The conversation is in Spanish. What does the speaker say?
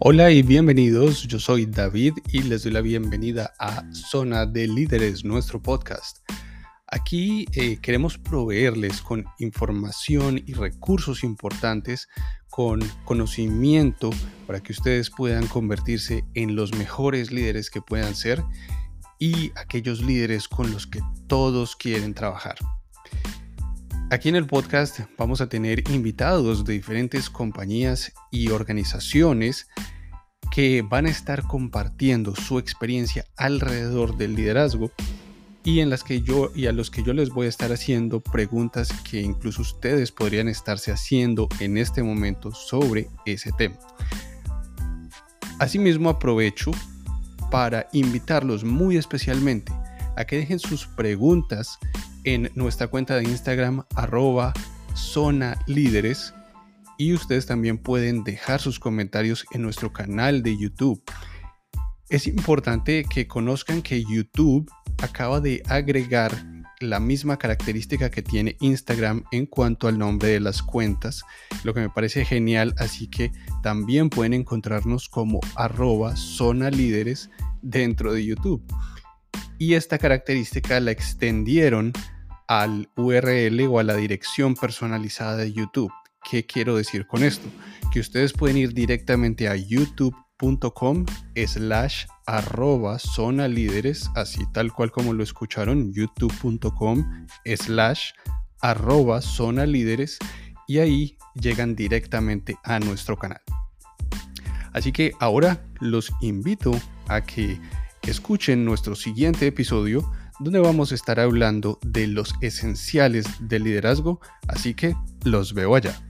Hola y bienvenidos, yo soy David y les doy la bienvenida a Zona de Líderes, nuestro podcast. Aquí eh, queremos proveerles con información y recursos importantes, con conocimiento para que ustedes puedan convertirse en los mejores líderes que puedan ser y aquellos líderes con los que todos quieren trabajar. Aquí en el podcast vamos a tener invitados de diferentes compañías y organizaciones que van a estar compartiendo su experiencia alrededor del liderazgo y en las que yo y a los que yo les voy a estar haciendo preguntas que incluso ustedes podrían estarse haciendo en este momento sobre ese tema. Asimismo aprovecho para invitarlos muy especialmente a que dejen sus preguntas en nuestra cuenta de Instagram arroba zona líderes y ustedes también pueden dejar sus comentarios en nuestro canal de YouTube. Es importante que conozcan que YouTube acaba de agregar la misma característica que tiene Instagram en cuanto al nombre de las cuentas, lo que me parece genial, así que también pueden encontrarnos como arroba zona líderes dentro de YouTube. Y esta característica la extendieron al URL o a la dirección personalizada de YouTube. ¿Qué quiero decir con esto? Que ustedes pueden ir directamente a youtube.com slash arroba zona líderes, así tal cual como lo escucharon, youtube.com slash arroba zona líderes y ahí llegan directamente a nuestro canal. Así que ahora los invito a que escuchen nuestro siguiente episodio donde vamos a estar hablando de los esenciales del liderazgo, así que los veo allá.